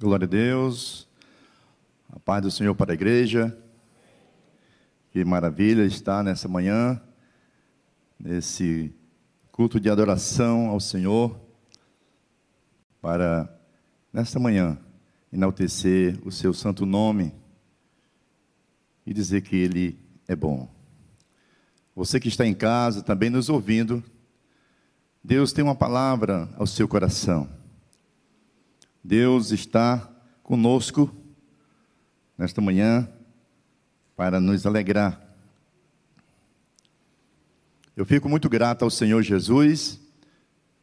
Glória a Deus. A paz do Senhor para a igreja. Que maravilha estar nessa manhã, nesse culto de adoração ao Senhor, para, nesta manhã, enaltecer o seu santo nome e dizer que Ele é bom. Você que está em casa, também nos ouvindo, Deus tem uma palavra ao seu coração. Deus está conosco nesta manhã para nos alegrar. Eu fico muito grato ao Senhor Jesus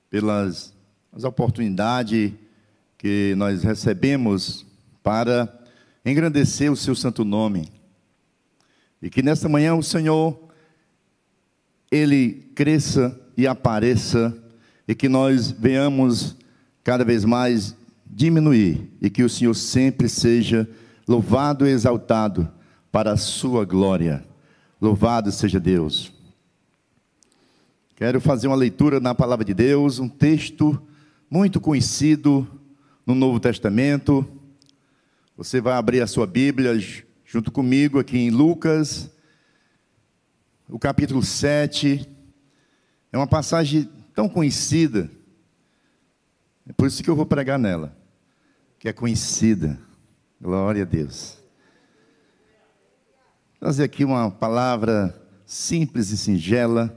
pelas as oportunidades que nós recebemos para engrandecer o seu santo nome. E que nesta manhã o Senhor ele cresça e apareça e que nós venhamos cada vez mais diminuir e que o Senhor sempre seja louvado e exaltado para a sua glória. Louvado seja Deus. Quero fazer uma leitura na palavra de Deus, um texto muito conhecido no Novo Testamento. Você vai abrir a sua Bíblia junto comigo aqui em Lucas, o capítulo 7. É uma passagem tão conhecida, é por isso que eu vou pregar nela que é conhecida. Glória a Deus. Trazer aqui uma palavra simples e singela,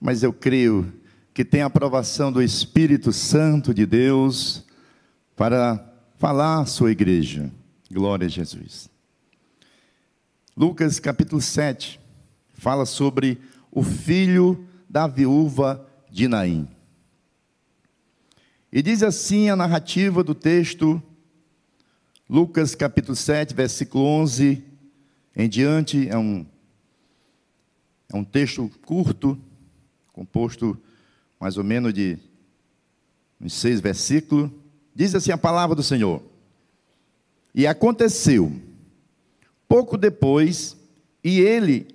mas eu creio que tem a aprovação do Espírito Santo de Deus para falar à sua igreja. Glória a Jesus. Lucas capítulo 7 fala sobre o filho da viúva de Naim. E diz assim a narrativa do texto Lucas capítulo 7, versículo 11 em diante, é um, é um texto curto, composto mais ou menos de uns seis versículos. Diz assim a palavra do Senhor: E aconteceu, pouco depois, e ele,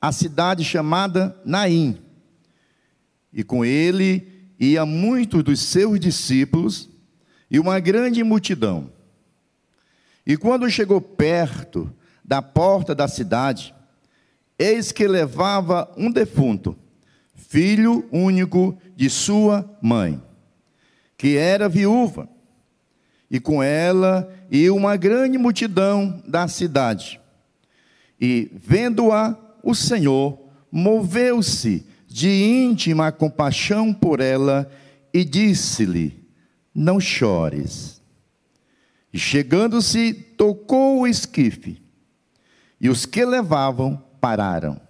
a cidade chamada Naim, e com ele ia muitos dos seus discípulos e uma grande multidão. E quando chegou perto da porta da cidade, eis que levava um defunto, filho único de sua mãe, que era viúva, e com ela e uma grande multidão da cidade. E vendo-a, o Senhor moveu-se de íntima compaixão por ela e disse-lhe: Não chores. E chegando-se, tocou o esquife, e os que levavam pararam.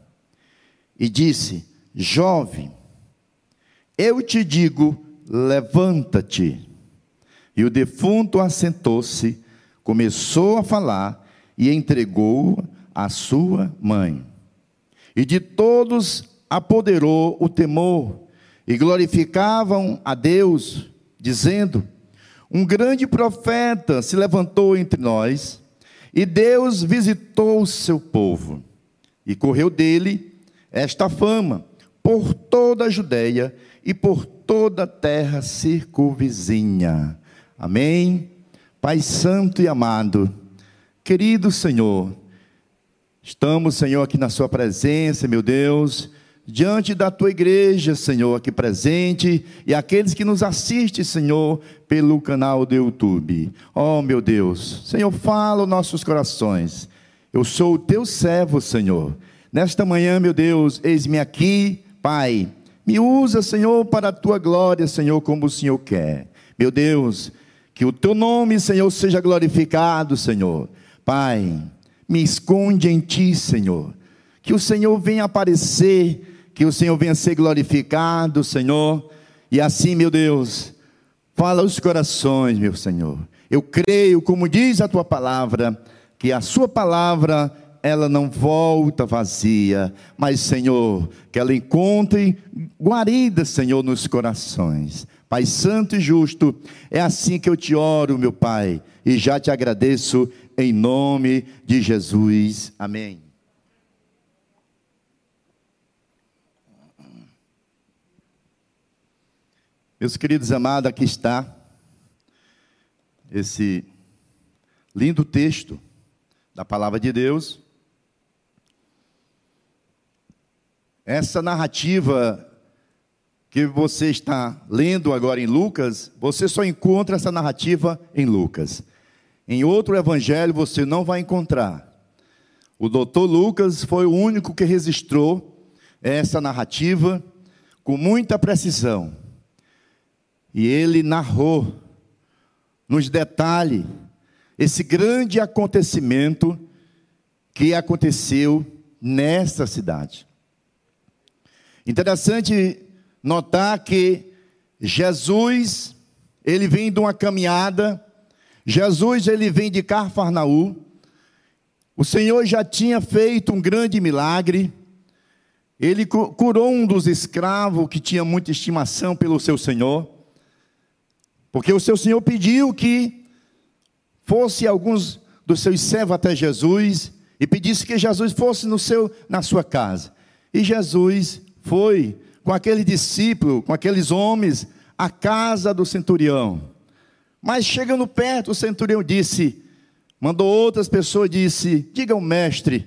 E disse: Jovem, eu te digo, levanta-te. E o defunto assentou-se, começou a falar e entregou a sua mãe. E de todos apoderou o temor, e glorificavam a Deus, dizendo: um grande profeta se levantou entre nós, e Deus visitou o seu povo, e correu dele esta fama por toda a Judéia e por toda a terra circunvizinha. Amém? Pai Santo e amado, querido Senhor, estamos, Senhor, aqui na Sua presença, meu Deus diante da tua igreja, Senhor, aqui presente, e aqueles que nos assistem, Senhor, pelo canal do YouTube. Oh, meu Deus, Senhor, fala os nossos corações. Eu sou o teu servo, Senhor. Nesta manhã, meu Deus, eis-me aqui, Pai. Me usa, Senhor, para a tua glória, Senhor, como o Senhor quer. Meu Deus, que o teu nome, Senhor, seja glorificado, Senhor. Pai, me esconde em ti, Senhor. Que o Senhor venha aparecer que o Senhor venha ser glorificado, Senhor. E assim, meu Deus, fala os corações, meu Senhor. Eu creio, como diz a tua palavra, que a sua palavra ela não volta vazia, mas, Senhor, que ela encontre guarida, Senhor, nos corações. Pai Santo e Justo, é assim que eu te oro, meu Pai, e já te agradeço em nome de Jesus. Amém. Meus queridos amados, aqui está esse Lindo texto da palavra de Deus. Essa narrativa que você está lendo agora em Lucas, você só encontra essa narrativa em Lucas. Em outro evangelho você não vai encontrar. O doutor Lucas foi o único que registrou essa narrativa com muita precisão. E ele narrou, nos detalhes, esse grande acontecimento que aconteceu nesta cidade. Interessante notar que Jesus, ele vem de uma caminhada, Jesus ele vem de Carfarnaú. O Senhor já tinha feito um grande milagre. Ele curou um dos escravos que tinha muita estimação pelo seu Senhor. Porque o seu Senhor pediu que fosse alguns dos seus servos até Jesus e pedisse que Jesus fosse no seu, na sua casa. E Jesus foi com aquele discípulo, com aqueles homens, à casa do centurião. Mas chegando perto, o centurião disse, mandou outras pessoas, disse: Diga ao mestre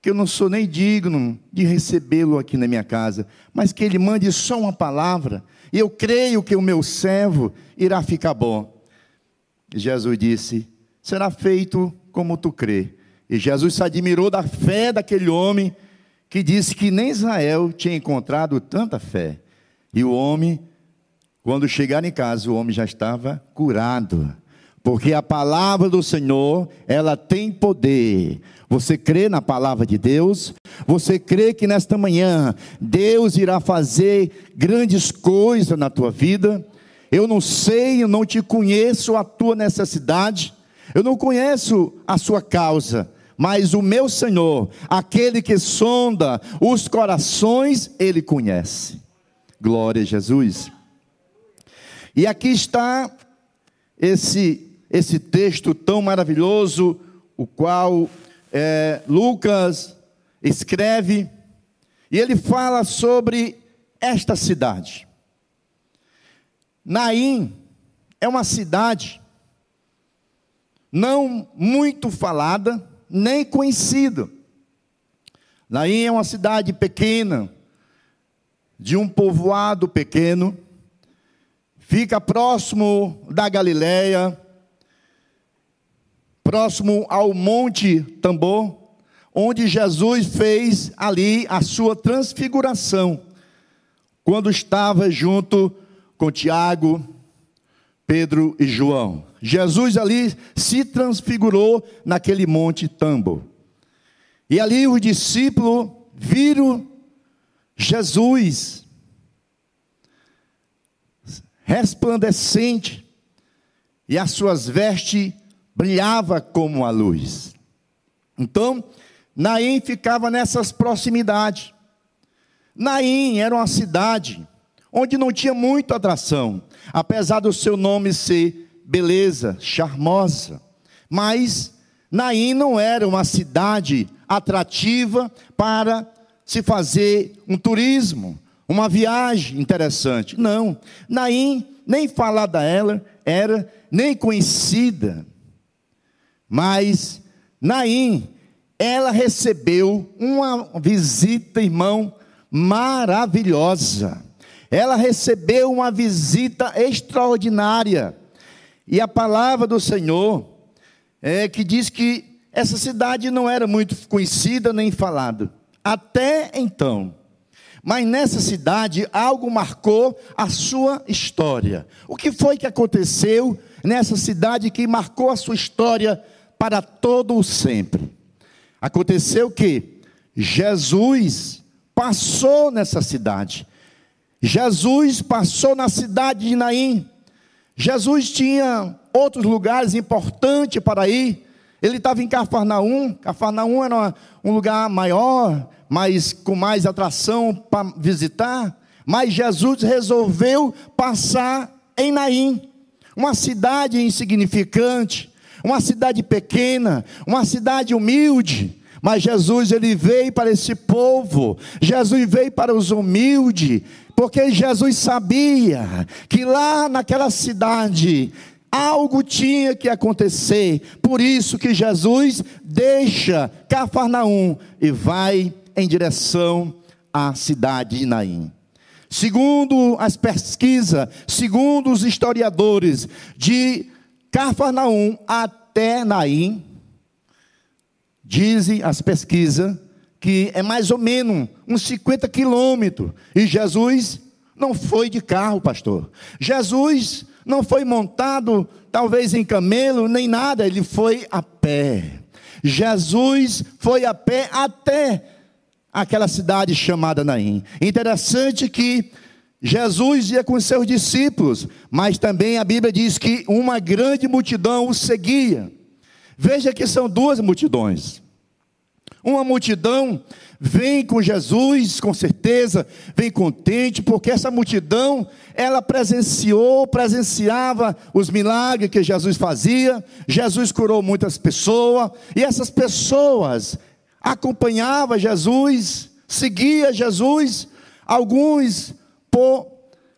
que eu não sou nem digno de recebê-lo aqui na minha casa, mas que ele mande só uma palavra e eu creio que o meu servo irá ficar bom. E Jesus disse: Será feito como tu crê. E Jesus se admirou da fé daquele homem que disse que nem Israel tinha encontrado tanta fé. E o homem, quando chegar em casa, o homem já estava curado. Porque a palavra do Senhor, ela tem poder. Você crê na palavra de Deus? Você crê que nesta manhã Deus irá fazer grandes coisas na tua vida? Eu não sei, eu não te conheço a tua necessidade, eu não conheço a sua causa, mas o meu Senhor, aquele que sonda os corações, ele conhece. Glória a Jesus. E aqui está esse esse texto tão maravilhoso, o qual é, Lucas escreve, e ele fala sobre esta cidade. Naim é uma cidade não muito falada, nem conhecida. Naim é uma cidade pequena, de um povoado pequeno, fica próximo da Galileia, próximo ao Monte Tambor, onde Jesus fez ali a sua transfiguração, quando estava junto com Tiago, Pedro e João. Jesus ali se transfigurou naquele Monte Tambor. E ali os discípulos viram Jesus resplandecente e as suas vestes brilhava como a luz. Então, Naim ficava nessas proximidades. Naim era uma cidade onde não tinha muita atração, apesar do seu nome ser beleza, charmosa. Mas Naim não era uma cidade atrativa para se fazer um turismo, uma viagem interessante. Não, Naim nem falada ela era, nem conhecida. Mas Naim, ela recebeu uma visita, irmão, maravilhosa. Ela recebeu uma visita extraordinária. E a palavra do Senhor é que diz que essa cidade não era muito conhecida nem falada. Até então. Mas nessa cidade algo marcou a sua história. O que foi que aconteceu nessa cidade que marcou a sua história para todo o sempre. Aconteceu que Jesus passou nessa cidade. Jesus passou na cidade de Naim. Jesus tinha outros lugares importantes para ir. Ele estava em Cafarnaum. Cafarnaum era um lugar maior, mas com mais atração para visitar. Mas Jesus resolveu passar em Naim, uma cidade insignificante, uma cidade pequena, uma cidade humilde. Mas Jesus ele veio para esse povo, Jesus veio para os humildes, porque Jesus sabia que lá naquela cidade Algo tinha que acontecer. Por isso que Jesus deixa Cafarnaum e vai em direção à cidade de Naim. Segundo as pesquisas, segundo os historiadores, de Cafarnaum até Naim, dizem as pesquisas que é mais ou menos uns 50 quilômetros. E Jesus não foi de carro, pastor. Jesus não foi montado, talvez em camelo, nem nada, ele foi a pé. Jesus foi a pé até aquela cidade chamada Naim. Interessante que Jesus ia com seus discípulos, mas também a Bíblia diz que uma grande multidão o seguia. Veja que são duas multidões. Uma multidão vem com Jesus, com certeza, vem contente, porque essa multidão, ela presenciou, presenciava os milagres que Jesus fazia. Jesus curou muitas pessoas, e essas pessoas acompanhavam Jesus, seguia Jesus, alguns por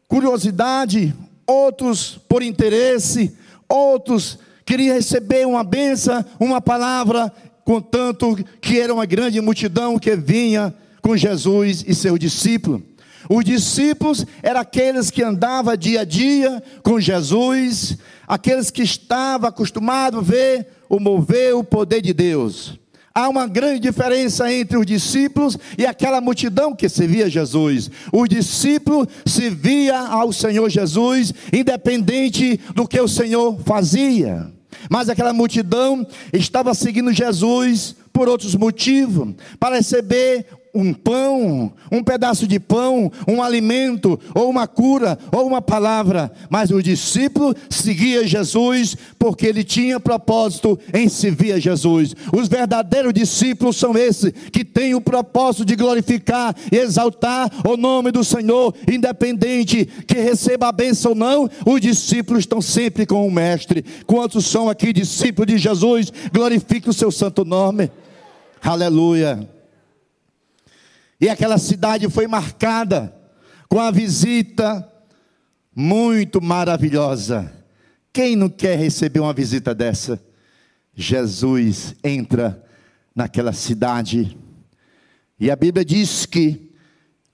curiosidade, outros por interesse, outros queriam receber uma benção, uma palavra, contanto que era uma grande multidão que vinha com Jesus e seu discípulo. Os discípulos eram aqueles que andavam dia a dia com Jesus, aqueles que estavam acostumados a ver o mover, o poder de Deus. Há uma grande diferença entre os discípulos e aquela multidão que servia Jesus. O discípulo servia ao Senhor Jesus, independente do que o Senhor fazia. Mas aquela multidão estava seguindo Jesus por outros motivos, para receber um pão, um pedaço de pão, um alimento, ou uma cura, ou uma palavra. Mas o discípulo seguia Jesus porque ele tinha propósito em servir a Jesus. Os verdadeiros discípulos são esses que têm o propósito de glorificar e exaltar o nome do Senhor, independente que receba a bênção ou não. Os discípulos estão sempre com o Mestre. Quantos são aqui discípulos de Jesus? Glorifique o seu santo nome. Aleluia. E aquela cidade foi marcada com a visita muito maravilhosa. Quem não quer receber uma visita dessa? Jesus entra naquela cidade. E a Bíblia diz que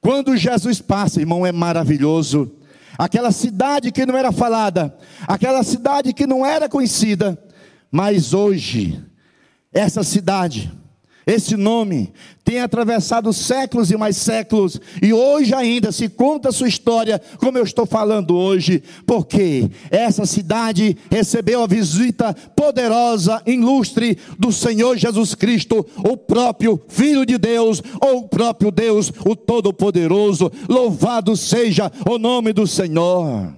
quando Jesus passa, irmão, é maravilhoso. Aquela cidade que não era falada, aquela cidade que não era conhecida, mas hoje, essa cidade esse nome tem atravessado séculos e mais séculos, e hoje ainda se conta a sua história, como eu estou falando hoje, porque essa cidade recebeu a visita poderosa, ilustre do Senhor Jesus Cristo, o próprio Filho de Deus, ou o próprio Deus, o Todo-Poderoso. Louvado seja o nome do Senhor.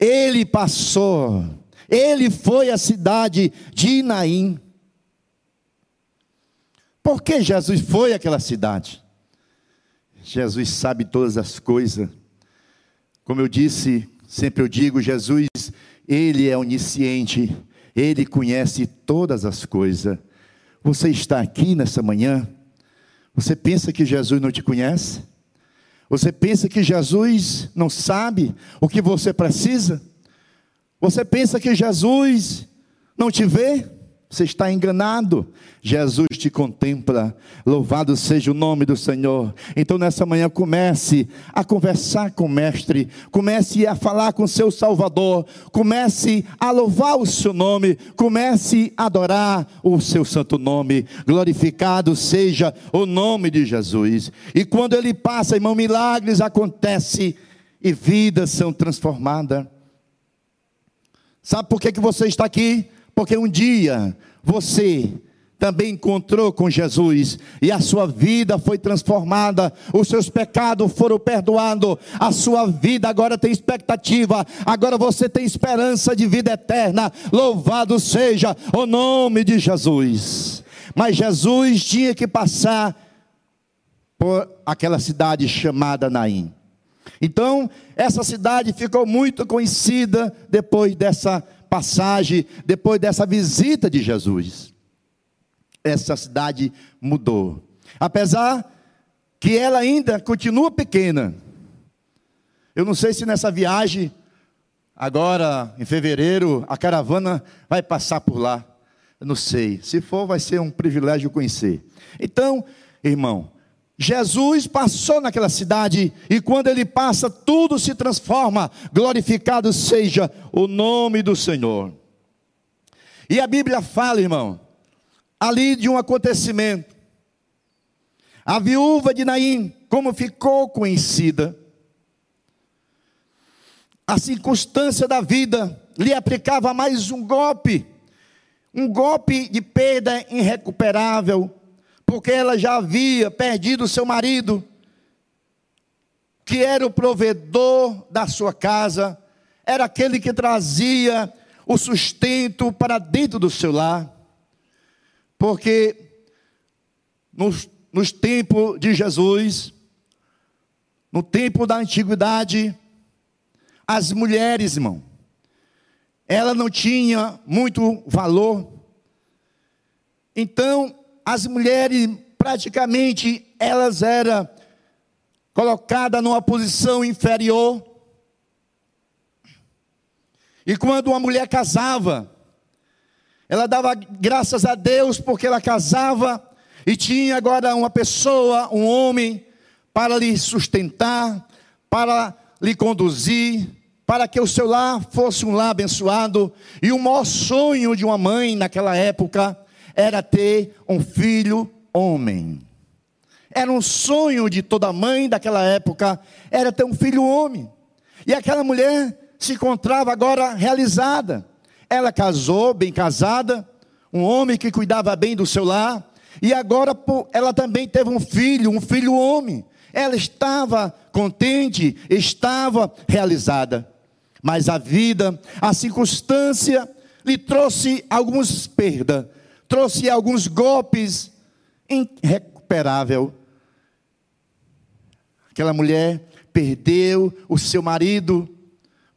Ele passou, ele foi à cidade de Inaim por que Jesus foi àquela cidade? Jesus sabe todas as coisas. Como eu disse, sempre eu digo, Jesus, ele é onisciente, ele conhece todas as coisas. Você está aqui nessa manhã? Você pensa que Jesus não te conhece? Você pensa que Jesus não sabe o que você precisa? Você pensa que Jesus não te vê? Você está enganado. Jesus te contempla. Louvado seja o nome do Senhor. Então, nessa manhã, comece a conversar com o Mestre. Comece a falar com seu Salvador. Comece a louvar o seu nome. Comece a adorar o seu santo nome. Glorificado seja o nome de Jesus. E quando ele passa, irmão, milagres acontecem e vidas são transformadas. Sabe por que, que você está aqui? Porque um dia você também encontrou com Jesus e a sua vida foi transformada, os seus pecados foram perdoados, a sua vida agora tem expectativa, agora você tem esperança de vida eterna. Louvado seja o nome de Jesus. Mas Jesus tinha que passar por aquela cidade chamada Naim. Então, essa cidade ficou muito conhecida depois dessa passagem, depois dessa visita de Jesus, essa cidade mudou. Apesar que ela ainda continua pequena. Eu não sei se nessa viagem agora em fevereiro a caravana vai passar por lá. Eu não sei. Se for, vai ser um privilégio conhecer. Então, irmão, Jesus passou naquela cidade e quando ele passa, tudo se transforma. Glorificado seja o nome do Senhor. E a Bíblia fala, irmão, ali de um acontecimento. A viúva de Naim, como ficou conhecida, a circunstância da vida lhe aplicava mais um golpe, um golpe de perda irrecuperável, porque ela já havia perdido seu marido, que era o provedor da sua casa, era aquele que trazia o sustento para dentro do seu lar. Porque nos, nos tempos de Jesus, no tempo da antiguidade, as mulheres, irmão, ela não tinha muito valor. Então, as mulheres praticamente elas eram colocadas numa posição inferior. E quando uma mulher casava, ela dava graças a Deus porque ela casava e tinha agora uma pessoa, um homem, para lhe sustentar, para lhe conduzir, para que o seu lar fosse um lar abençoado. E o maior sonho de uma mãe naquela época era ter um filho homem. Era um sonho de toda mãe daquela época, era ter um filho homem. E aquela mulher se encontrava agora realizada. Ela casou, bem casada, um homem que cuidava bem do seu lar, e agora ela também teve um filho, um filho homem. Ela estava contente, estava realizada. Mas a vida, a circunstância lhe trouxe algumas perdas, trouxe alguns golpes irrecuperável. Aquela mulher perdeu o seu marido,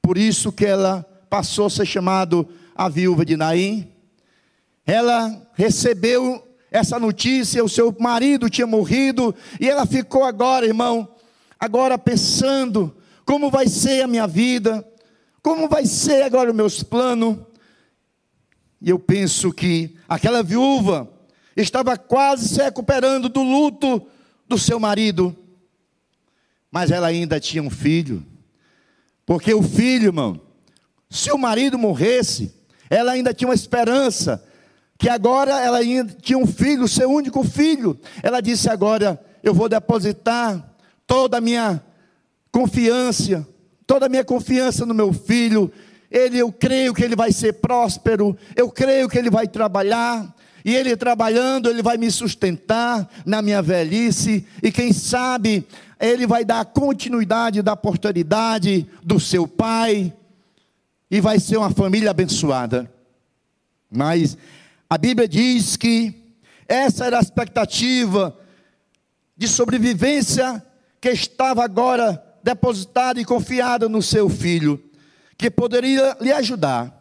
por isso que ela passou a ser chamada a viúva de Naim. Ela recebeu essa notícia, o seu marido tinha morrido, e ela ficou agora, irmão, agora pensando como vai ser a minha vida, como vai ser agora os meus planos. E eu penso que aquela viúva estava quase se recuperando do luto do seu marido, mas ela ainda tinha um filho, porque o filho, irmão, se o marido morresse, ela ainda tinha uma esperança, que agora ela ainda tinha um filho, seu único filho. Ela disse agora: Eu vou depositar toda a minha confiança, toda a minha confiança no meu filho, ele, eu creio que ele vai ser próspero, eu creio que ele vai trabalhar, e ele trabalhando, ele vai me sustentar na minha velhice, e quem sabe ele vai dar continuidade da posteridade do seu pai, e vai ser uma família abençoada. Mas a Bíblia diz que essa era a expectativa de sobrevivência que estava agora depositada e confiada no seu filho que poderia lhe ajudar.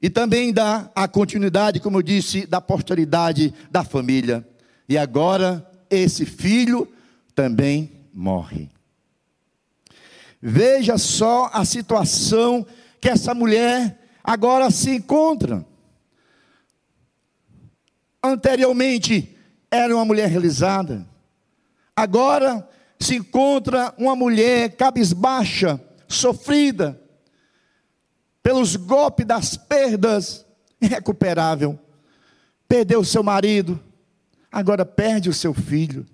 E também dar a continuidade, como eu disse, da posteridade da família. E agora esse filho também morre. Veja só a situação que essa mulher agora se encontra. Anteriormente era uma mulher realizada, agora se encontra uma mulher cabisbaixa, sofrida, pelos golpes das perdas, irrecuperável. Perdeu o seu marido, agora perde o seu filho.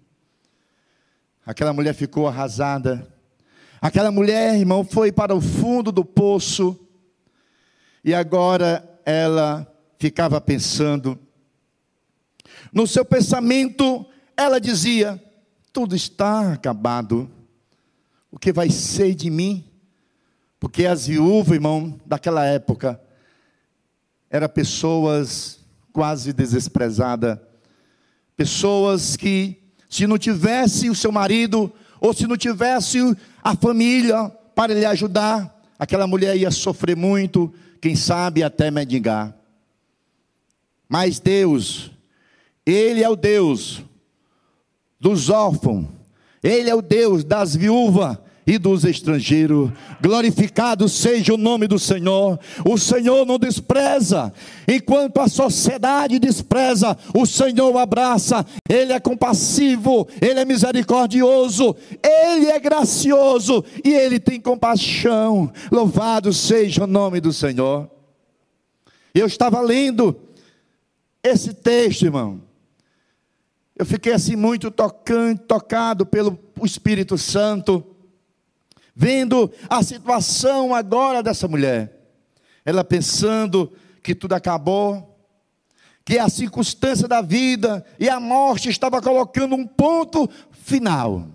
Aquela mulher ficou arrasada. Aquela mulher, irmão, foi para o fundo do poço. E agora ela ficava pensando. No seu pensamento, ela dizia: Tudo está acabado. O que vai ser de mim? Porque as viúvas, irmão, daquela época, eram pessoas quase desprezadas, pessoas que, se não tivesse o seu marido, ou se não tivesse a família para lhe ajudar, aquela mulher ia sofrer muito, quem sabe até mendigar. Mas Deus, Ele é o Deus dos órfãos, Ele é o Deus das viúvas, e dos estrangeiros. Glorificado seja o nome do Senhor. O Senhor não despreza, enquanto a sociedade despreza, o Senhor abraça. Ele é compassivo, ele é misericordioso, ele é gracioso e ele tem compaixão. Louvado seja o nome do Senhor. Eu estava lendo esse texto, irmão. Eu fiquei assim muito tocante, tocado pelo Espírito Santo vendo a situação agora dessa mulher. Ela pensando que tudo acabou, que a circunstância da vida e a morte estava colocando um ponto final.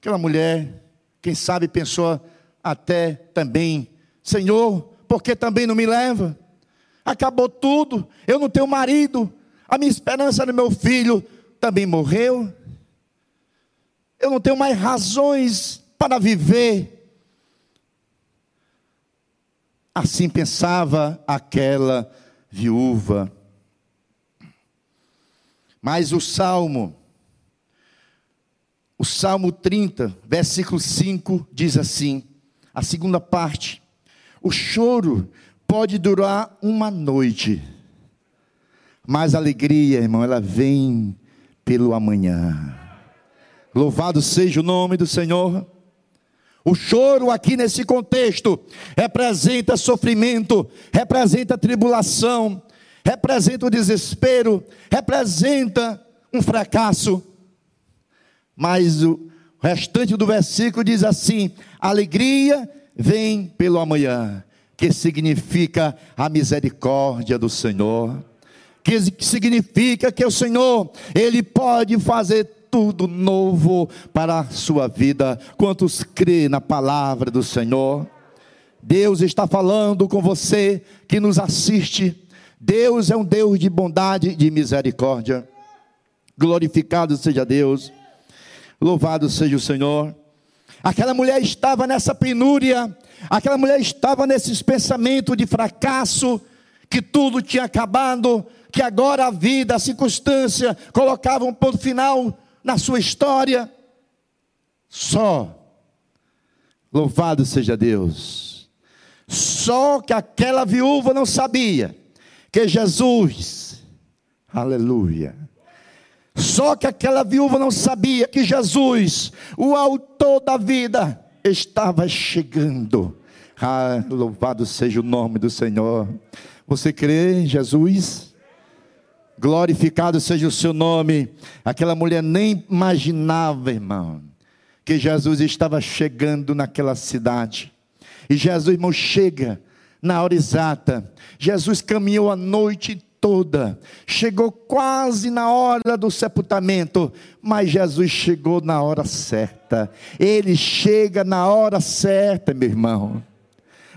Aquela mulher, quem sabe, pensou até também: Senhor, por que também não me leva? Acabou tudo, eu não tenho marido, a minha esperança no meu filho também morreu eu não tenho mais razões para viver. Assim pensava aquela viúva. Mas o salmo, o salmo 30, versículo 5, diz assim: a segunda parte, o choro pode durar uma noite, mas a alegria, irmão, ela vem pelo amanhã. Louvado seja o nome do Senhor. O choro aqui nesse contexto representa sofrimento, representa tribulação, representa o desespero, representa um fracasso. Mas o restante do versículo diz assim: alegria vem pelo amanhã, que significa a misericórdia do Senhor, que significa que o Senhor, Ele pode fazer tudo novo para a sua vida. Quantos crê na palavra do Senhor? Deus está falando com você que nos assiste. Deus é um Deus de bondade e de misericórdia. Glorificado seja Deus. Louvado seja o Senhor. Aquela mulher estava nessa penúria, aquela mulher estava nesses pensamentos de fracasso, que tudo tinha acabado, que agora a vida, a circunstância colocava um ponto final na sua história. Só. Louvado seja Deus. Só que aquela viúva não sabia que Jesus, aleluia. Só que aquela viúva não sabia que Jesus, o autor da vida, estava chegando. Ah, louvado seja o nome do Senhor. Você crê em Jesus? Glorificado seja o seu nome. Aquela mulher nem imaginava, irmão, que Jesus estava chegando naquela cidade. E Jesus, irmão, chega na hora exata. Jesus caminhou a noite toda, chegou quase na hora do sepultamento, mas Jesus chegou na hora certa. Ele chega na hora certa, meu irmão.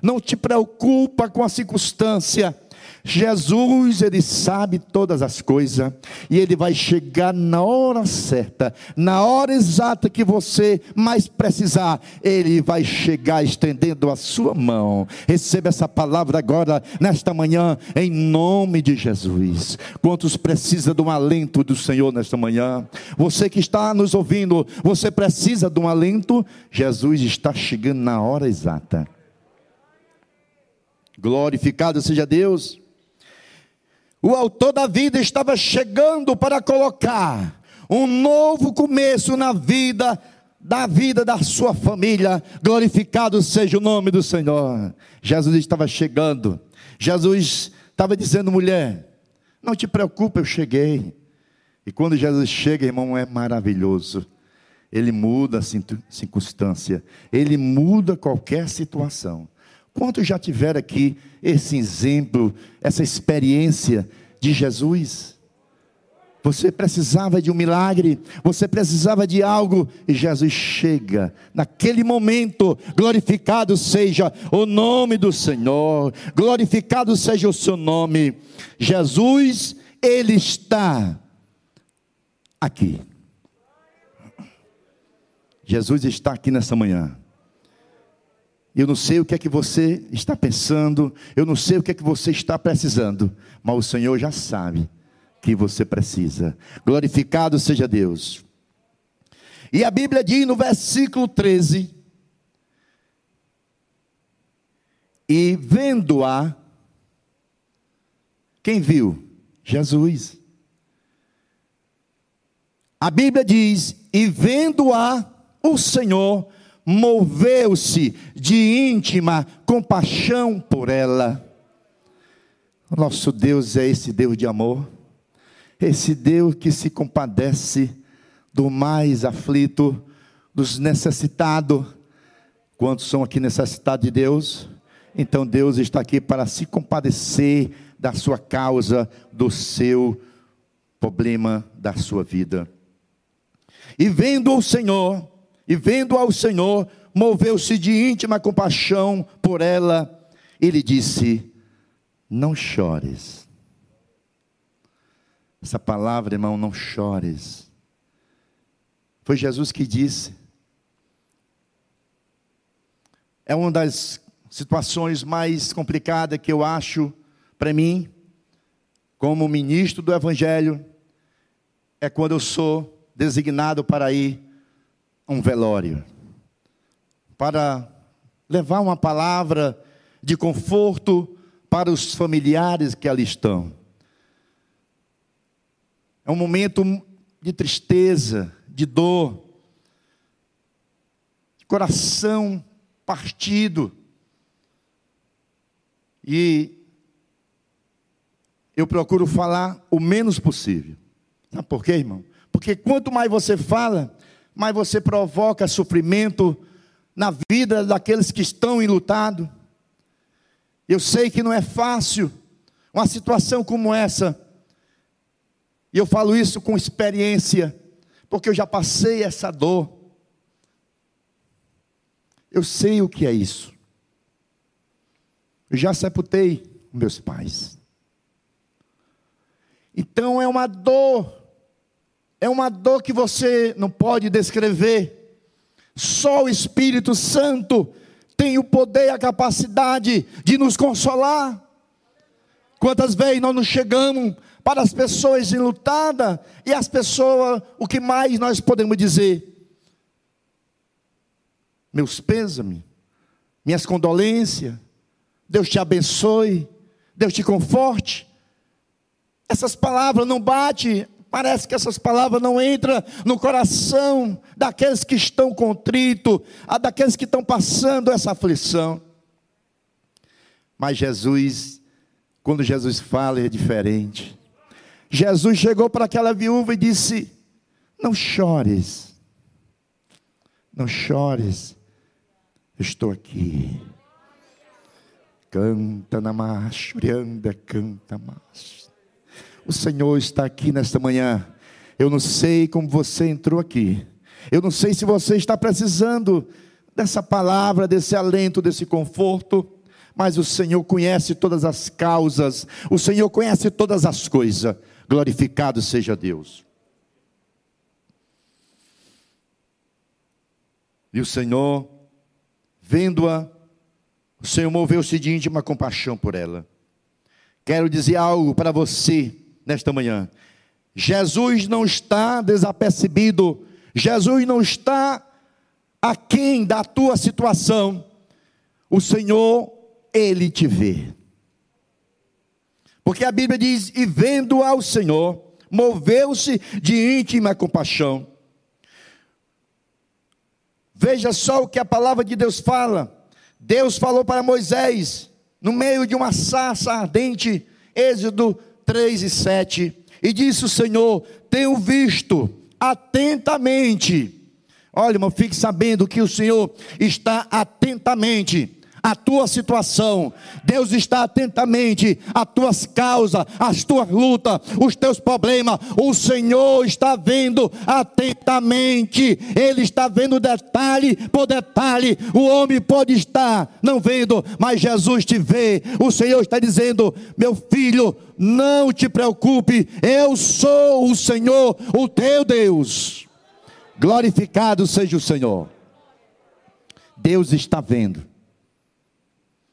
Não te preocupa com a circunstância. Jesus, ele sabe todas as coisas e ele vai chegar na hora certa, na hora exata que você mais precisar, ele vai chegar estendendo a sua mão. Receba essa palavra agora nesta manhã em nome de Jesus. Quantos precisa de um alento do Senhor nesta manhã? Você que está nos ouvindo, você precisa de um alento? Jesus está chegando na hora exata. Glorificado seja Deus. O autor da vida estava chegando para colocar um novo começo na vida da vida da sua família. Glorificado seja o nome do Senhor. Jesus estava chegando. Jesus estava dizendo, mulher, não te preocupe, eu cheguei. E quando Jesus chega, irmão, é maravilhoso. Ele muda a circunstância, ele muda qualquer situação. Quantos já tiveram aqui esse exemplo, essa experiência de Jesus? Você precisava de um milagre, você precisava de algo, e Jesus chega naquele momento. Glorificado seja o nome do Senhor, glorificado seja o seu nome. Jesus, Ele está aqui. Jesus está aqui nessa manhã. Eu não sei o que é que você está pensando, eu não sei o que é que você está precisando, mas o Senhor já sabe que você precisa. Glorificado seja Deus. E a Bíblia diz no versículo 13: E vendo-a, quem viu? Jesus. A Bíblia diz: E vendo-a, o Senhor moveu-se de íntima compaixão por ela. Nosso Deus é esse Deus de amor, esse Deus que se compadece do mais aflito, dos necessitados. Quantos são aqui necessitados de Deus? Então Deus está aqui para se compadecer da sua causa, do seu problema, da sua vida. E vendo o Senhor, e vendo ao Senhor, moveu-se de íntima compaixão por ela, ele disse: Não chores. Essa palavra, irmão, não chores. Foi Jesus que disse. É uma das situações mais complicadas que eu acho para mim, como ministro do Evangelho, é quando eu sou designado para ir um velório, para levar uma palavra de conforto para os familiares que ali estão. É um momento de tristeza, de dor, de coração partido. E eu procuro falar o menos possível. Sabe por quê, irmão? Porque quanto mais você fala, mais você provoca sofrimento na vida daqueles que estão enlutados. Eu sei que não é fácil uma situação como essa. E eu falo isso com experiência, porque eu já passei essa dor. Eu sei o que é isso. Eu já sepultei meus pais. Então é uma dor, é uma dor que você não pode descrever. Só o Espírito Santo tem o poder e a capacidade de nos consolar. Quantas vezes nós não chegamos para as pessoas enlutadas e as pessoas, o que mais nós podemos dizer? Meus pêsames, minhas condolências, Deus te abençoe, Deus te conforte. Essas palavras não batem, parece que essas palavras não entram no coração daqueles que estão contritos, daqueles que estão passando essa aflição. Mas Jesus, quando Jesus fala, é diferente. Jesus chegou para aquela viúva e disse: Não chores, não chores, eu estou aqui. Canta na marcha, canta mais. O Senhor está aqui nesta manhã. Eu não sei como você entrou aqui. Eu não sei se você está precisando dessa palavra, desse alento, desse conforto. Mas o Senhor conhece todas as causas. O Senhor conhece todas as coisas. Glorificado seja Deus. E o Senhor, vendo-a, o Senhor moveu-se de íntima compaixão por ela. Quero dizer algo para você nesta manhã. Jesus não está desapercebido, Jesus não está aquém da tua situação. O Senhor, Ele te vê. Porque a Bíblia diz: e vendo ao Senhor, moveu-se de íntima compaixão. Veja só o que a palavra de Deus fala. Deus falou para Moisés, no meio de uma sarça ardente, Êxodo 3 e 7, e disse o Senhor: Tenho visto atentamente. Olha, irmão, fique sabendo que o Senhor está atentamente a tua situação. Deus está atentamente às tuas causas, às tuas lutas, os teus problemas. O Senhor está vendo atentamente. Ele está vendo detalhe por detalhe. O homem pode estar não vendo, mas Jesus te vê. O Senhor está dizendo: "Meu filho, não te preocupe. Eu sou o Senhor, o teu Deus." Glorificado seja o Senhor. Deus está vendo.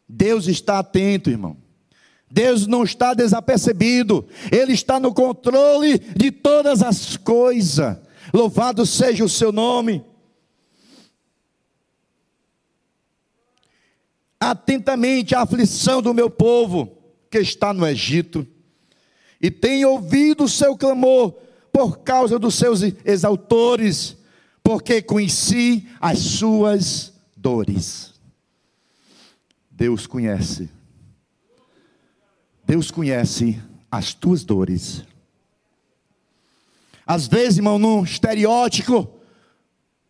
Deus está atento, irmão. Deus não está desapercebido, Ele está no controle de todas as coisas. Louvado seja o seu nome. Atentamente a aflição do meu povo que está no Egito, e tenho ouvido o seu clamor por causa dos seus exaltores, porque conheci as suas dores. Deus conhece. Deus conhece as tuas dores. Às vezes, irmão, num estereótipo,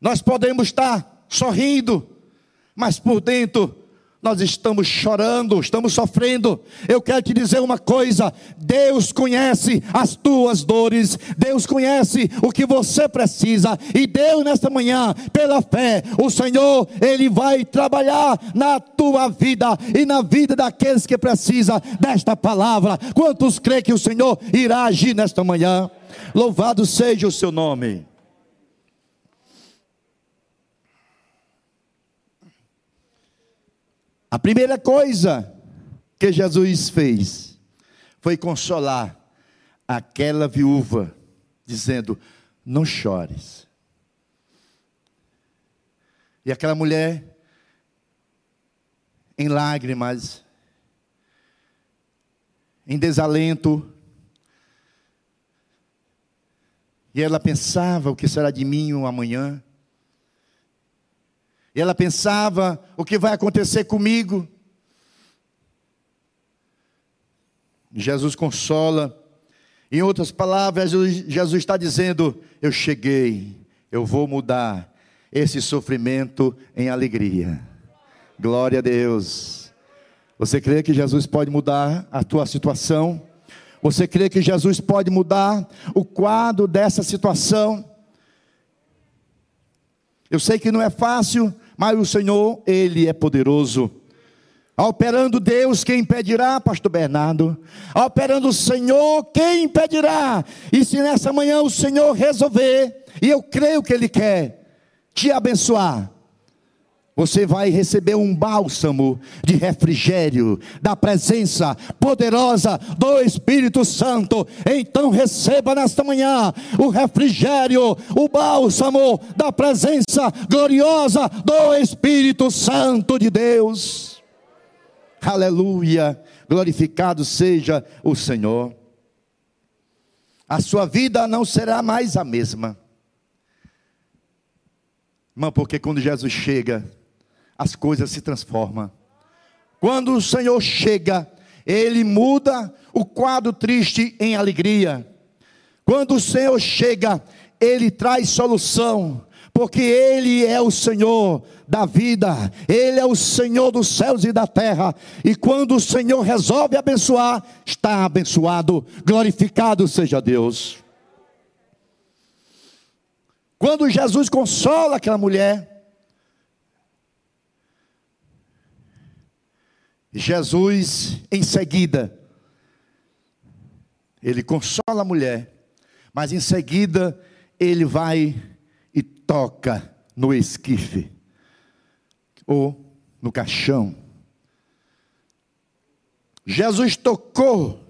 nós podemos estar sorrindo, mas por dentro nós estamos chorando, estamos sofrendo. Eu quero te dizer uma coisa: Deus conhece as tuas dores, Deus conhece o que você precisa, e Deus, nesta manhã, pela fé, o Senhor, Ele vai trabalhar na tua vida e na vida daqueles que precisam desta palavra. Quantos crê que o Senhor irá agir nesta manhã? Louvado seja o seu nome. A primeira coisa que Jesus fez foi consolar aquela viúva, dizendo: Não chores. E aquela mulher, em lágrimas, em desalento, e ela pensava: O que será de mim amanhã? E ela pensava: o que vai acontecer comigo? Jesus consola. Em outras palavras, Jesus está dizendo: Eu cheguei, eu vou mudar esse sofrimento em alegria. Glória a Deus. Você crê que Jesus pode mudar a tua situação? Você crê que Jesus pode mudar o quadro dessa situação? Eu sei que não é fácil, mas o Senhor, Ele é poderoso. Operando Deus, quem impedirá, Pastor Bernardo? Operando o Senhor, quem impedirá? E se nessa manhã o Senhor resolver, e eu creio que Ele quer te abençoar, você vai receber um bálsamo de refrigério da presença poderosa do Espírito Santo. Então receba nesta manhã o refrigério, o bálsamo da presença gloriosa do Espírito Santo de Deus. Aleluia! Glorificado seja o Senhor. A sua vida não será mais a mesma. Irmão, porque quando Jesus chega, as coisas se transformam. Quando o Senhor chega, ele muda o quadro triste em alegria. Quando o Senhor chega, ele traz solução, porque ele é o Senhor da vida, ele é o Senhor dos céus e da terra. E quando o Senhor resolve abençoar, está abençoado. Glorificado seja Deus. Quando Jesus consola aquela mulher, Jesus, em seguida, ele consola a mulher, mas em seguida ele vai e toca no esquife ou no caixão. Jesus tocou,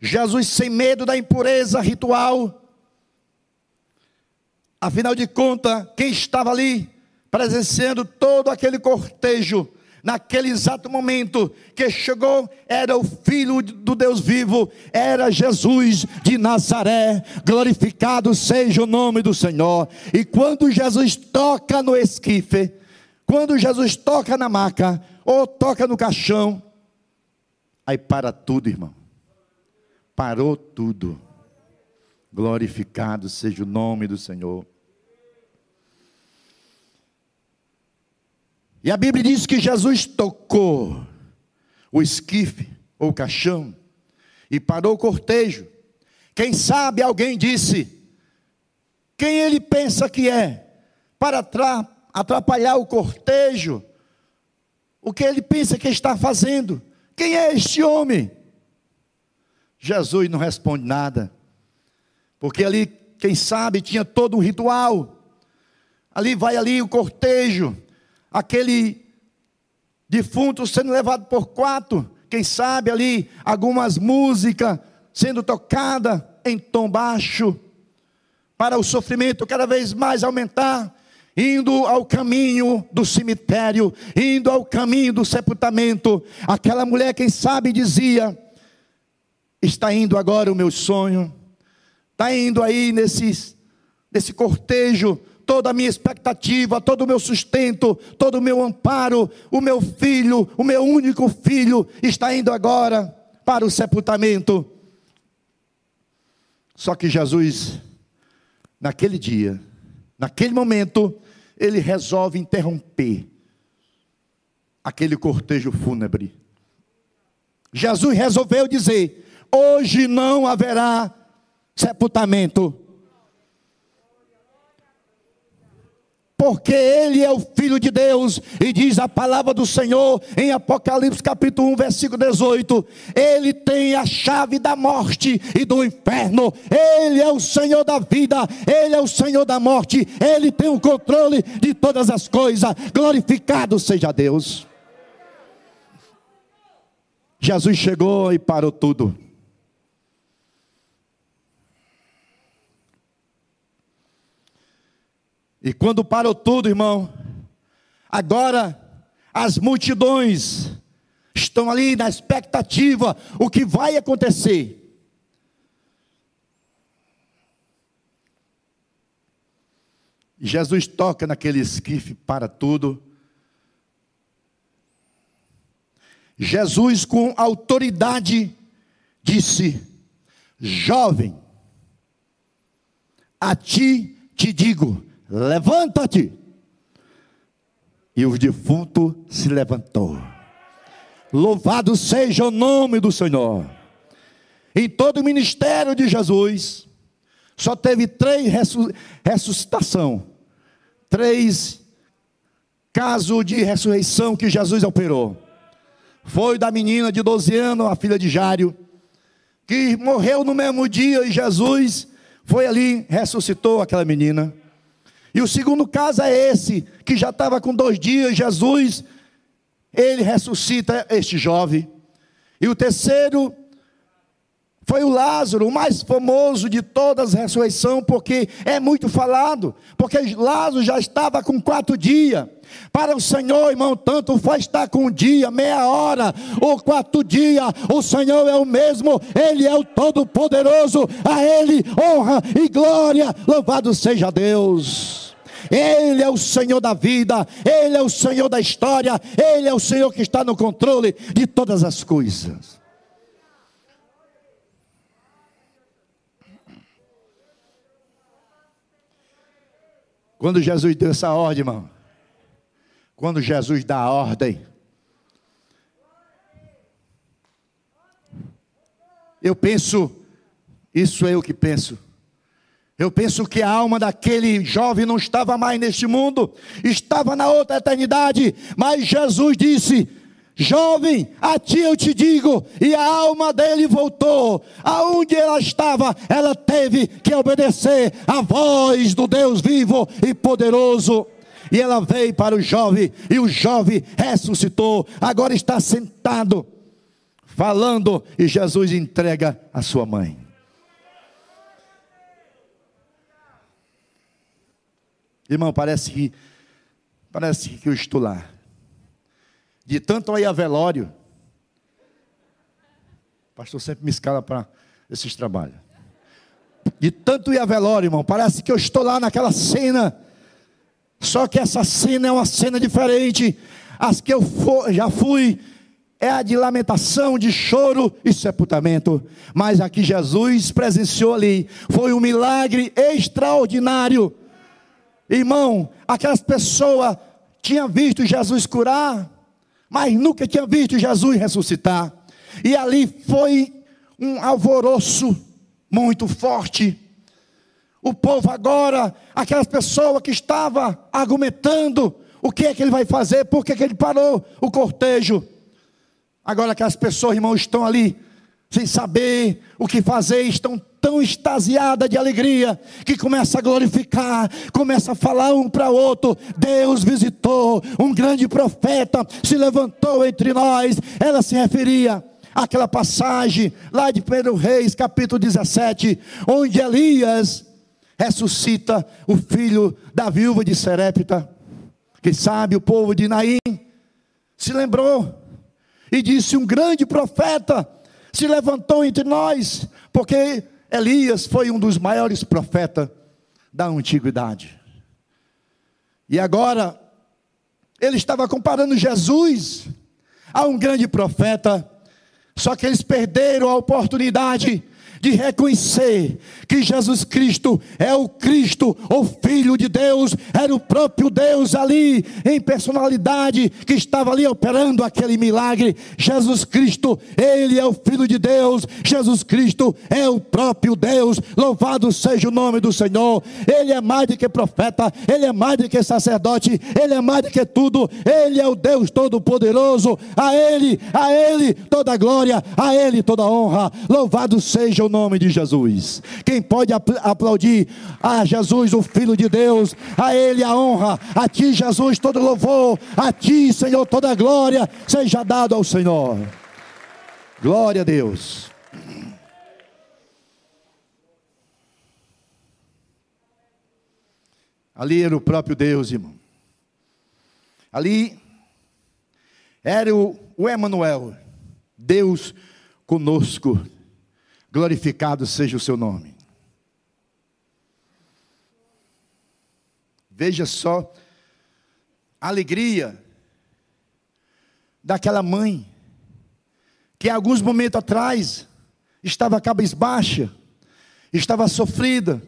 Jesus sem medo da impureza ritual. Afinal de contas, quem estava ali presenciando todo aquele cortejo naquele exato momento que chegou, era o Filho do Deus vivo, era Jesus de Nazaré, glorificado seja o nome do Senhor. E quando Jesus toca no esquife, quando Jesus toca na maca, ou toca no caixão, aí para tudo, irmão. Parou tudo. Glorificado seja o nome do Senhor. E a Bíblia diz que Jesus tocou o esquife ou caixão e parou o cortejo. Quem sabe alguém disse: quem ele pensa que é para atrapalhar o cortejo? O que ele pensa que está fazendo? Quem é este homem? Jesus não responde nada, porque ali, quem sabe, tinha todo um ritual. Ali vai ali o cortejo, aquele defunto sendo levado por quatro, quem sabe ali algumas músicas sendo tocada em tom baixo, para o sofrimento cada vez mais aumentar, indo ao caminho do cemitério, indo ao caminho do sepultamento. Aquela mulher, quem sabe, dizia: Está indo agora o meu sonho, está indo aí nesse, nesse cortejo toda a minha expectativa, todo o meu sustento, todo o meu amparo, o meu filho, o meu único filho, está indo agora para o sepultamento. Só que Jesus, naquele dia, naquele momento, ele resolve interromper aquele cortejo fúnebre. Jesus resolveu dizer: hoje não haverá sepultamento. Porque Ele é o Filho de Deus, e diz a palavra do Senhor em Apocalipse capítulo 1, versículo 18: Ele tem a chave da morte e do inferno, Ele é o Senhor da vida, Ele é o Senhor da morte, Ele tem o controle de todas as coisas, glorificado seja Deus. Jesus chegou e parou tudo. E quando parou tudo, irmão, agora as multidões estão ali na expectativa o que vai acontecer. Jesus toca naquele esquife para tudo. Jesus, com autoridade, disse: Jovem, a ti te digo, levanta-te. E o defunto se levantou. Louvado seja o nome do Senhor. Em todo o ministério de Jesus, só teve três ressuscitação, três casos de ressurreição que Jesus operou. Foi da menina de 12 anos, a filha de Jário, que morreu no mesmo dia e Jesus foi ali, ressuscitou aquela menina. E o segundo caso é esse, que já estava com dois dias, Jesus, ele ressuscita este jovem. E o terceiro foi o Lázaro, o mais famoso de todas as ressurreições, porque é muito falado, porque Lázaro já estava com quatro dias. Para o Senhor, irmão, tanto faz estar com um dia, meia hora ou quatro dias, o Senhor é o mesmo, Ele é o Todo-Poderoso, a Ele honra e glória, louvado seja Deus. Ele é o Senhor da vida, Ele é o Senhor da história, Ele é o Senhor que está no controle de todas as coisas. Quando Jesus deu essa ordem, irmão, quando Jesus dá a ordem, eu penso, isso é o que penso, eu penso que a alma daquele jovem não estava mais neste mundo, estava na outra eternidade, mas Jesus disse: Jovem, a ti eu te digo, e a alma dele voltou. Aonde ela estava, ela teve que obedecer à voz do Deus vivo e poderoso. E ela veio para o jovem, e o jovem ressuscitou, agora está sentado, falando, e Jesus entrega a sua mãe. Irmão, parece que parece que eu estou lá. De tanto ir a velório. O pastor sempre me escala para esses trabalhos. De tanto ir a velório, irmão, parece que eu estou lá naquela cena. Só que essa cena é uma cena diferente. As que eu for, já fui é a de lamentação, de choro e sepultamento. Mas aqui Jesus presenciou ali. Foi um milagre extraordinário Irmão, aquelas pessoas tinham visto Jesus curar, mas nunca tinham visto Jesus ressuscitar. E ali foi um alvoroço muito forte. O povo agora, aquelas pessoas que estavam argumentando o que é que ele vai fazer, por que, é que ele parou o cortejo. Agora aquelas pessoas, irmãos, estão ali sem saber o que fazer, estão tão extasiada de alegria que começa a glorificar, começa a falar um para outro. Deus visitou, um grande profeta se levantou entre nós. Ela se referia àquela passagem lá de Pedro Reis, capítulo 17, onde Elias ressuscita o filho da viúva de Serepta. Quem sabe o povo de Naim se lembrou e disse: Um grande profeta se levantou entre nós, porque Elias foi um dos maiores profetas da antiguidade. E agora, ele estava comparando Jesus a um grande profeta, só que eles perderam a oportunidade de reconhecer que Jesus Cristo é o Cristo, o Filho de Deus, era o próprio Deus ali, em personalidade, que estava ali operando aquele milagre. Jesus Cristo, Ele é o Filho de Deus, Jesus Cristo é o próprio Deus, louvado seja o nome do Senhor. Ele é mais do que profeta, Ele é mais do que sacerdote, Ele é mais do que tudo, Ele é o Deus Todo-Poderoso, a Ele, a Ele toda glória, a Ele toda honra, louvado seja o nome de Jesus. Quem pode aplaudir a Jesus, o Filho de Deus, a Ele a honra, a Ti, Jesus, todo louvor, a Ti, Senhor, toda glória seja dado ao Senhor. Glória a Deus. Ali era o próprio Deus, irmão. Ali era o, o Emanuel, Deus conosco. Glorificado seja o seu nome. Veja só a alegria daquela mãe, que alguns momentos atrás estava cabisbaixa, estava sofrida,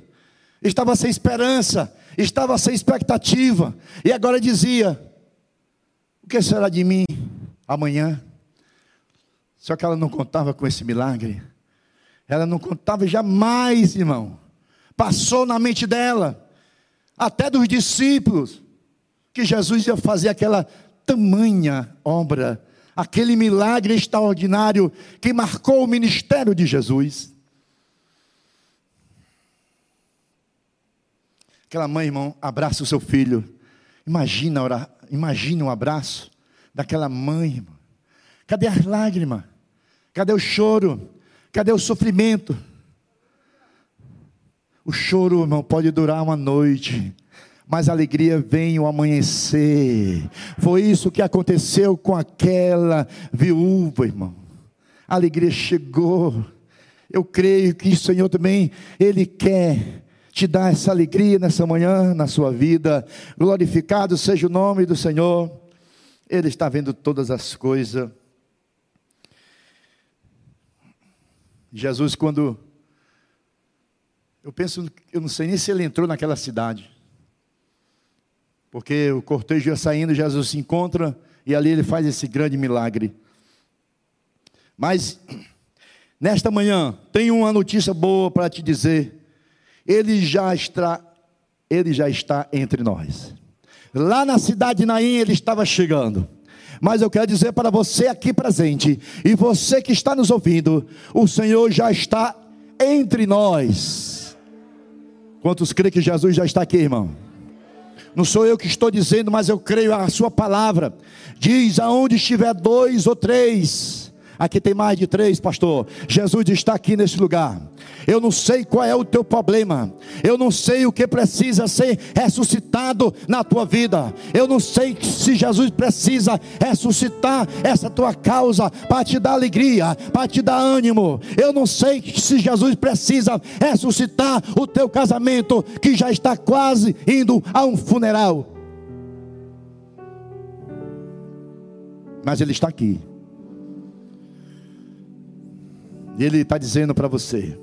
estava sem esperança, estava sem expectativa, e agora dizia: O que será de mim amanhã? Só que ela não contava com esse milagre. Ela não contava jamais, irmão. Passou na mente dela, até dos discípulos, que Jesus ia fazer aquela tamanha obra, aquele milagre extraordinário que marcou o ministério de Jesus. Aquela mãe, irmão, abraça o seu filho. Imagina, orar, imagina um abraço daquela mãe, irmão. Cadê as lágrimas? Cadê o choro? Cadê o sofrimento? O choro, irmão, pode durar uma noite, mas a alegria vem o amanhecer. Foi isso que aconteceu com aquela viúva, irmão. A alegria chegou. Eu creio que o Senhor também, Ele quer te dar essa alegria nessa manhã, na sua vida. Glorificado seja o nome do Senhor. Ele está vendo todas as coisas. Jesus, quando. Eu penso, eu não sei nem se ele entrou naquela cidade. Porque o cortejo ia saindo, Jesus se encontra e ali ele faz esse grande milagre. Mas, nesta manhã, tenho uma notícia boa para te dizer. Ele já está, ele já está entre nós. Lá na cidade de Naim, ele estava chegando. Mas eu quero dizer para você aqui presente e você que está nos ouvindo, o Senhor já está entre nós. Quantos creem que Jesus já está aqui, irmão? Não sou eu que estou dizendo, mas eu creio a sua palavra. Diz aonde estiver dois ou três Aqui tem mais de três, pastor. Jesus está aqui nesse lugar. Eu não sei qual é o teu problema. Eu não sei o que precisa ser ressuscitado na tua vida. Eu não sei se Jesus precisa ressuscitar essa tua causa para te dar alegria, para te dar ânimo. Eu não sei se Jesus precisa ressuscitar o teu casamento que já está quase indo a um funeral. Mas ele está aqui. E Ele está dizendo para você: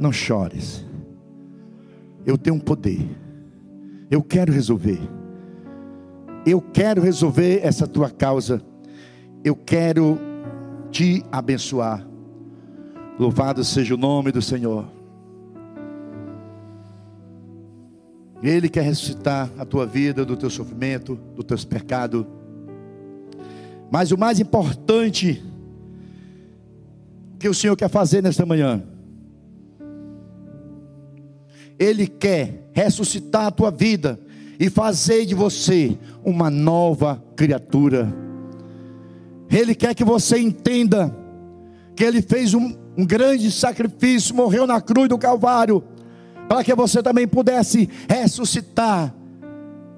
não chores, eu tenho um poder, eu quero resolver, eu quero resolver essa tua causa, eu quero te abençoar. Louvado seja o nome do Senhor. Ele quer ressuscitar a tua vida do teu sofrimento, do teus pecados. Mas o mais importante que o Senhor quer fazer nesta manhã? Ele quer ressuscitar a tua vida e fazer de você uma nova criatura. Ele quer que você entenda que Ele fez um, um grande sacrifício, morreu na cruz do Calvário, para que você também pudesse ressuscitar,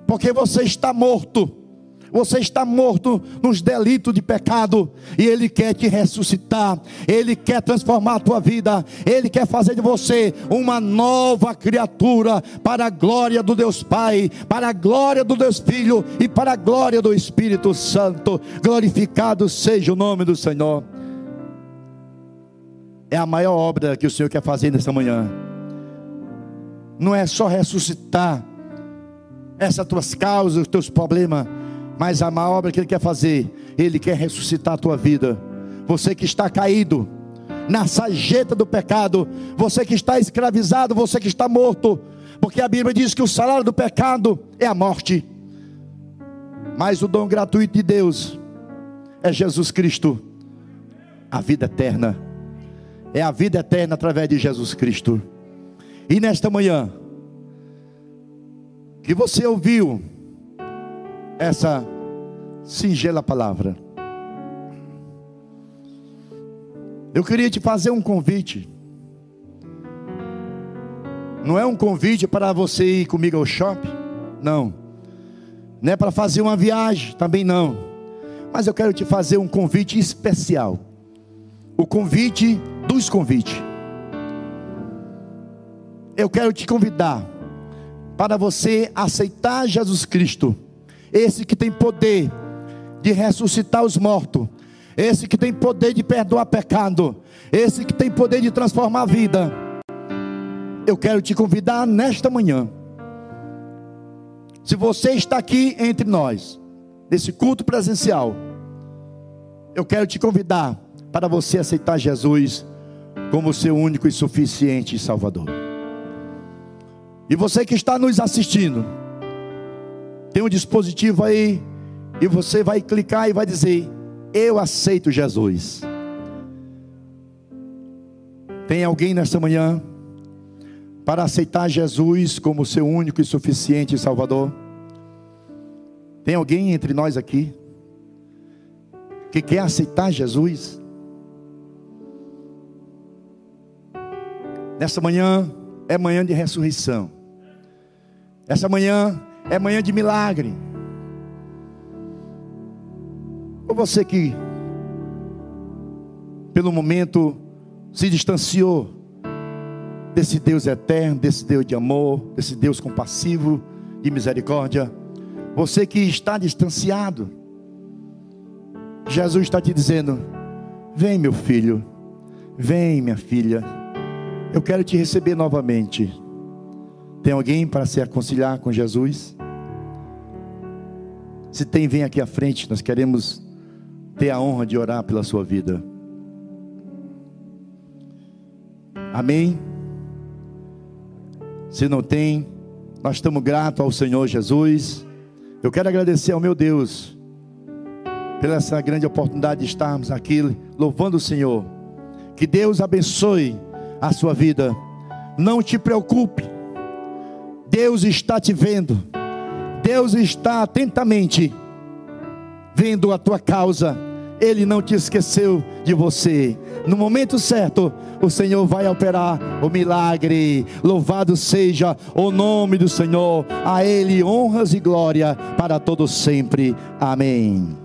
porque você está morto. Você está morto nos delitos de pecado e Ele quer te ressuscitar, Ele quer transformar a tua vida, Ele quer fazer de você uma nova criatura para a glória do Deus Pai, para a glória do Deus Filho e para a glória do Espírito Santo. Glorificado seja o nome do Senhor. É a maior obra que o Senhor quer fazer nesta manhã. Não é só ressuscitar essas tuas causas, os teus problemas mas a maior obra que Ele quer fazer, Ele quer ressuscitar a tua vida. Você que está caído na sajeta do pecado, você que está escravizado, você que está morto, porque a Bíblia diz que o salário do pecado é a morte, mas o dom gratuito de Deus é Jesus Cristo, a vida eterna. É a vida eterna através de Jesus Cristo. E nesta manhã, que você ouviu essa singela palavra. Eu queria te fazer um convite. Não é um convite para você ir comigo ao shopping, não. Não é para fazer uma viagem, também não. Mas eu quero te fazer um convite especial. O convite dos convites. Eu quero te convidar para você aceitar Jesus Cristo esse que tem poder de ressuscitar os mortos, esse que tem poder de perdoar pecado, esse que tem poder de transformar a vida. Eu quero te convidar nesta manhã. Se você está aqui entre nós, nesse culto presencial, eu quero te convidar para você aceitar Jesus como seu único e suficiente Salvador. E você que está nos assistindo, tem um dispositivo aí e você vai clicar e vai dizer: Eu aceito Jesus. Tem alguém nesta manhã para aceitar Jesus como seu único e suficiente Salvador? Tem alguém entre nós aqui que quer aceitar Jesus? Nessa manhã é manhã de ressurreição. Essa manhã é manhã de milagre. Ou você que, pelo momento, se distanciou desse Deus eterno, desse Deus de amor, desse Deus compassivo e misericórdia. Você que está distanciado, Jesus está te dizendo: Vem, meu filho, vem, minha filha, eu quero te receber novamente. Tem alguém para se aconselhar com Jesus? Se tem, vem aqui à frente, nós queremos ter a honra de orar pela sua vida. Amém? Se não tem, nós estamos gratos ao Senhor Jesus. Eu quero agradecer ao meu Deus pela essa grande oportunidade de estarmos aqui louvando o Senhor. Que Deus abençoe a sua vida. Não te preocupe. Deus está te vendo. Deus está atentamente vendo a tua causa. Ele não te esqueceu de você. No momento certo, o Senhor vai operar o milagre. Louvado seja o nome do Senhor. A Ele honras e glória para todos sempre. Amém.